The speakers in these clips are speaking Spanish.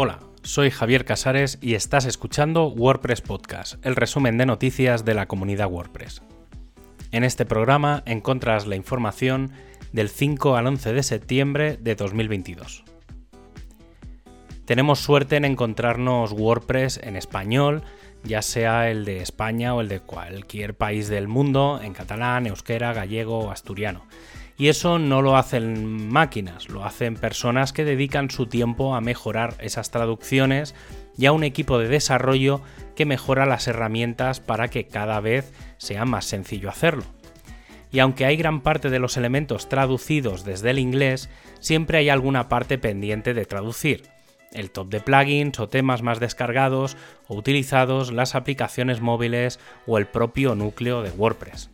Hola, soy Javier Casares y estás escuchando WordPress Podcast, el resumen de noticias de la comunidad WordPress. En este programa encuentras la información del 5 al 11 de septiembre de 2022. Tenemos suerte en encontrarnos WordPress en español, ya sea el de España o el de cualquier país del mundo, en catalán, euskera, gallego o asturiano. Y eso no lo hacen máquinas, lo hacen personas que dedican su tiempo a mejorar esas traducciones y a un equipo de desarrollo que mejora las herramientas para que cada vez sea más sencillo hacerlo. Y aunque hay gran parte de los elementos traducidos desde el inglés, siempre hay alguna parte pendiente de traducir. El top de plugins o temas más descargados o utilizados, las aplicaciones móviles o el propio núcleo de WordPress.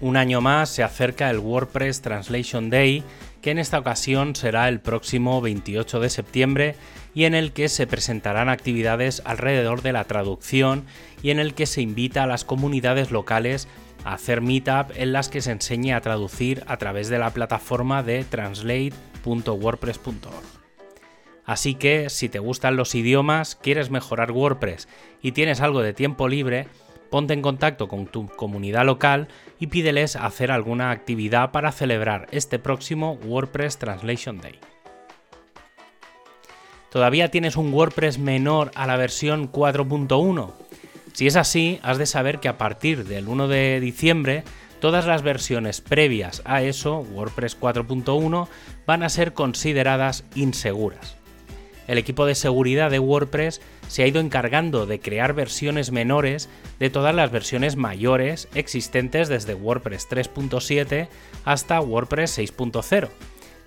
Un año más se acerca el WordPress Translation Day, que en esta ocasión será el próximo 28 de septiembre y en el que se presentarán actividades alrededor de la traducción y en el que se invita a las comunidades locales a hacer meetup en las que se enseñe a traducir a través de la plataforma de translate.wordpress.org. Así que si te gustan los idiomas, quieres mejorar WordPress y tienes algo de tiempo libre, ponte en contacto con tu comunidad local y pídeles hacer alguna actividad para celebrar este próximo WordPress Translation Day. ¿Todavía tienes un WordPress menor a la versión 4.1? Si es así, has de saber que a partir del 1 de diciembre todas las versiones previas a eso, WordPress 4.1, van a ser consideradas inseguras el equipo de seguridad de WordPress se ha ido encargando de crear versiones menores de todas las versiones mayores existentes desde WordPress 3.7 hasta WordPress 6.0.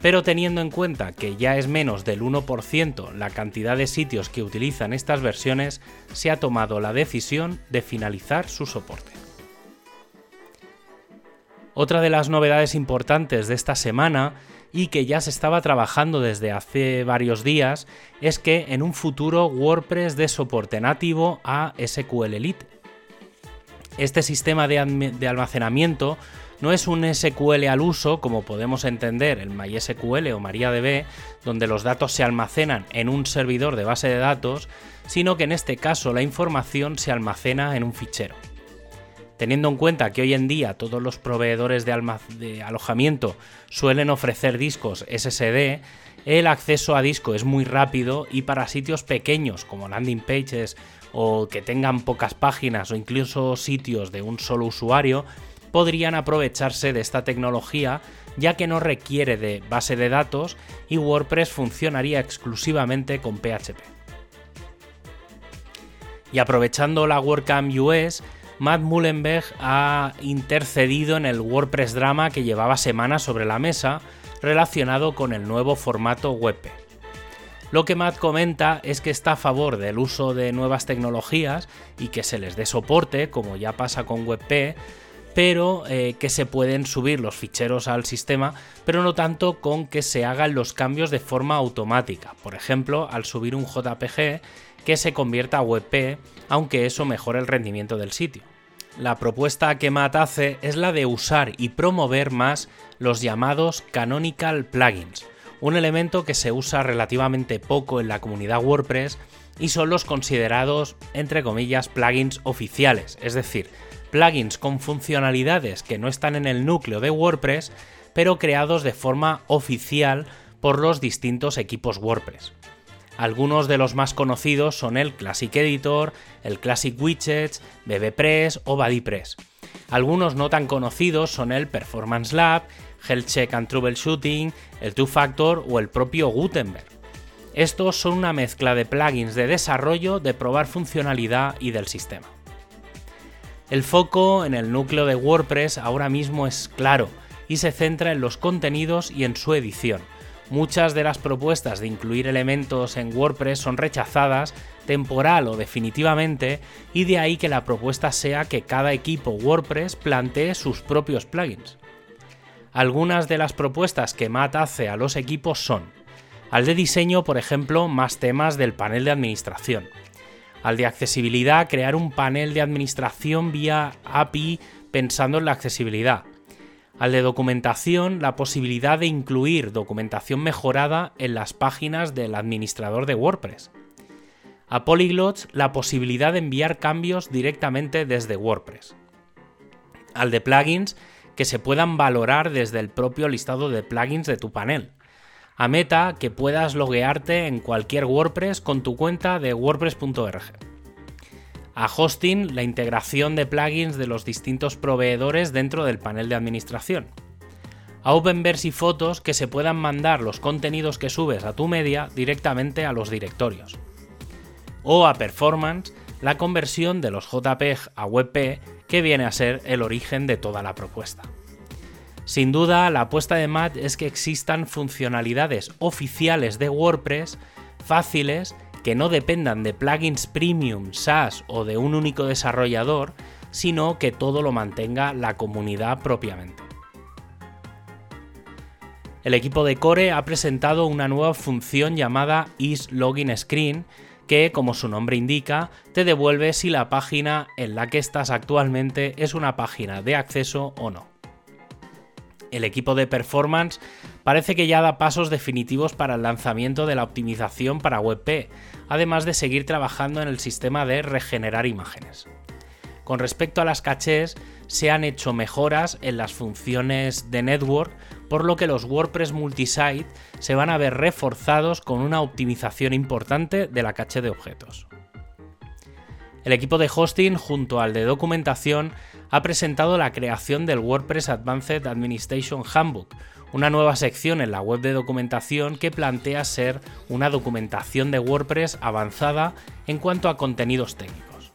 Pero teniendo en cuenta que ya es menos del 1% la cantidad de sitios que utilizan estas versiones, se ha tomado la decisión de finalizar su soporte. Otra de las novedades importantes de esta semana y que ya se estaba trabajando desde hace varios días es que en un futuro WordPress dé soporte nativo a SQL Elite. Este sistema de, almacenamiento no es un SQL al uso como podemos entender el MySQL o MariaDB, donde los datos se almacenan en un servidor de base de datos, sino que en este caso la información se almacena en un fichero. Teniendo en cuenta que hoy en día todos los proveedores de, alojamiento suelen ofrecer discos SSD, el acceso a disco es muy rápido y para sitios pequeños como landing pages o que tengan pocas páginas o incluso sitios de un solo usuario, podrían aprovecharse de esta tecnología ya que no requiere de base de datos y WordPress funcionaría exclusivamente con PHP. Y aprovechando la WordCamp US, Matt Mullenberg ha intercedido en el WordPress drama que llevaba semanas sobre la mesa relacionado con el nuevo formato WebP. Lo que Matt comenta es que está a favor del uso de nuevas tecnologías y que se les dé soporte, como ya pasa con WebP, pero eh, que se pueden subir los ficheros al sistema, pero no tanto con que se hagan los cambios de forma automática. Por ejemplo, al subir un JPG que se convierta a WebP, aunque eso mejore el rendimiento del sitio. La propuesta que Matt hace es la de usar y promover más los llamados canonical plugins, un elemento que se usa relativamente poco en la comunidad WordPress y son los considerados, entre comillas, plugins oficiales, es decir, plugins con funcionalidades que no están en el núcleo de WordPress, pero creados de forma oficial por los distintos equipos WordPress. Algunos de los más conocidos son el Classic Editor, el Classic Widgets, BBPress o BuddyPress. Algunos no tan conocidos son el Performance Lab, Health Check and Troubleshooting, el Two Factor o el propio Gutenberg. Estos son una mezcla de plugins de desarrollo, de probar funcionalidad y del sistema. El foco en el núcleo de WordPress ahora mismo es claro y se centra en los contenidos y en su edición Muchas de las propuestas de incluir elementos en WordPress son rechazadas temporal o definitivamente y de ahí que la propuesta sea que cada equipo WordPress plantee sus propios plugins. Algunas de las propuestas que Matt hace a los equipos son al de diseño, por ejemplo, más temas del panel de administración. Al de accesibilidad, crear un panel de administración vía API pensando en la accesibilidad Al de documentación, la posibilidad de incluir documentación mejorada en las páginas del administrador de WordPress. A Polyglots, la posibilidad de enviar cambios directamente desde WordPress. Al de plugins, que se puedan valorar desde el propio listado de plugins de tu panel. A Meta, que puedas loguearte en cualquier WordPress con tu cuenta de wordpress.org. A Hosting, la integración de plugins de los distintos proveedores dentro del panel de administración. A Openverse y Fotos, que se puedan mandar los contenidos que subes a tu media directamente a los directorios. O a Performance, la conversión de los JPEG a WebP que viene a ser el origen de toda la propuesta. Sin duda, la apuesta de Matt es que existan funcionalidades oficiales de WordPress fáciles que no dependan de plugins premium, SaaS o de un único desarrollador, sino que todo lo mantenga la comunidad propiamente. El equipo de Core ha presentado una nueva función llamada Is Login Screen que, como su nombre indica, te devuelve si la página en la que estás actualmente es una página de acceso o no. El equipo de performance parece que ya da pasos definitivos para el lanzamiento de la optimización para WebP, además de seguir trabajando en el sistema de regenerar imágenes. Con respecto a las cachés, se han hecho mejoras en las funciones de network, por lo que los WordPress multisite se van a ver reforzados con una optimización importante de la caché de objetos. El equipo de hosting junto al de documentación ha presentado la creación del WordPress Advanced Administration Handbook, una nueva sección en la web de documentación que plantea ser una documentación de WordPress avanzada en cuanto a contenidos técnicos.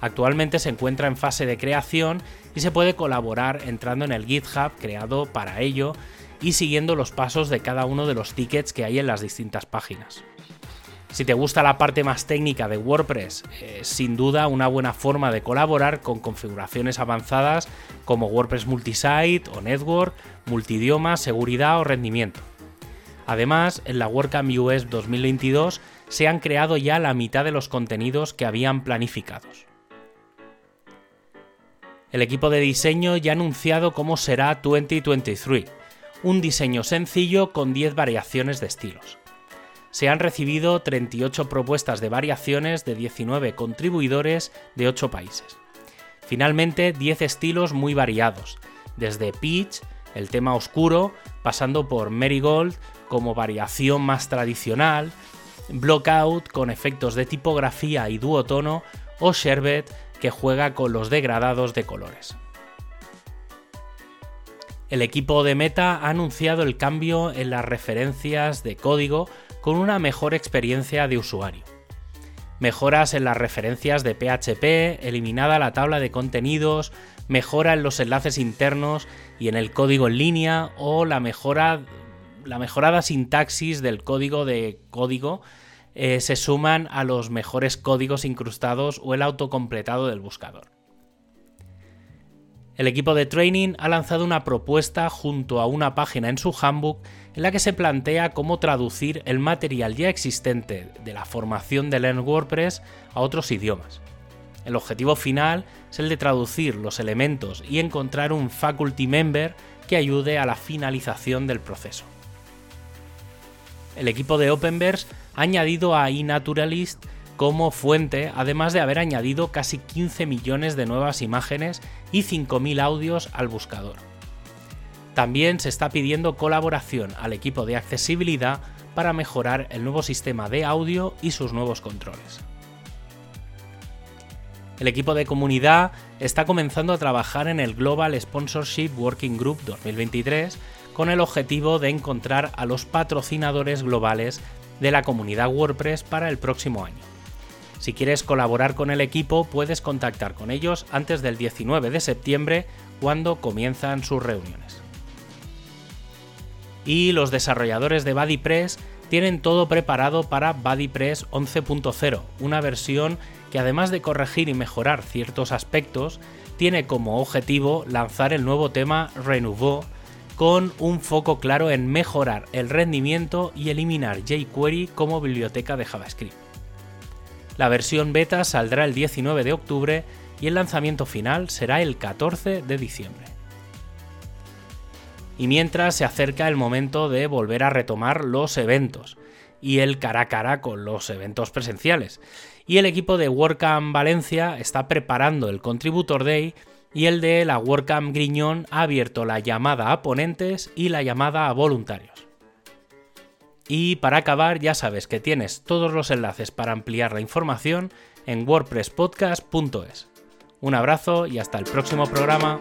Actualmente se encuentra en fase de creación y se puede colaborar entrando en el GitHub creado para ello y siguiendo los pasos de cada uno de los tickets que hay en las distintas páginas. Si te gusta la parte más técnica de WordPress, es sin duda una buena forma de colaborar con configuraciones avanzadas como WordPress Multisite o Network, multidioma, seguridad o rendimiento. Además, en la WordCamp US 2022 se han creado ya la mitad de los contenidos que habían planificados. El equipo de diseño ya ha anunciado cómo será 2023, un diseño sencillo con 10 variaciones de estilos se han recibido 38 propuestas de variaciones de 19 contribuidores de 8 países. Finalmente, 10 estilos muy variados, desde Peach, el tema oscuro, pasando por Marigold como variación más tradicional, Blockout con efectos de tipografía y duotono, o Sherbet que juega con los degradados de colores. El equipo de Meta ha anunciado el cambio en las referencias de código con una mejor experiencia de usuario. Mejoras en las referencias de PHP, eliminada la tabla de contenidos, mejora en los enlaces internos y en el código en línea o la, mejora, la mejorada sintaxis del código de código eh, se suman a los mejores códigos incrustados o el autocompletado del buscador. El equipo de training ha lanzado una propuesta junto a una página en su handbook en la que se plantea cómo traducir el material ya existente de la formación de Learn WordPress a otros idiomas. El objetivo final es el de traducir los elementos y encontrar un faculty member que ayude a la finalización del proceso. El equipo de Openverse ha añadido a eNaturalist como fuente, además de haber añadido casi 15 millones de nuevas imágenes y 5.000 audios al buscador. También se está pidiendo colaboración al equipo de accesibilidad para mejorar el nuevo sistema de audio y sus nuevos controles. El equipo de comunidad está comenzando a trabajar en el Global Sponsorship Working Group 2023 con el objetivo de encontrar a los patrocinadores globales de la comunidad WordPress para el próximo año. Si quieres colaborar con el equipo, puedes contactar con ellos antes del 19 de septiembre, cuando comienzan sus reuniones y los desarrolladores de BuddyPress tienen todo preparado para BuddyPress 11.0, una versión que además de corregir y mejorar ciertos aspectos, tiene como objetivo lanzar el nuevo tema Renouveau con un foco claro en mejorar el rendimiento y eliminar jQuery como biblioteca de JavaScript. La versión beta saldrá el 19 de octubre y el lanzamiento final será el 14 de diciembre. Y mientras se acerca el momento de volver a retomar los eventos y el cara a cara con los eventos presenciales. Y el equipo de WordCamp Valencia está preparando el Contributor Day y el de la WordCamp Griñón ha abierto la llamada a ponentes y la llamada a voluntarios. Y para acabar, ya sabes que tienes todos los enlaces para ampliar la información en wordpresspodcast.es. Un abrazo y hasta el próximo programa.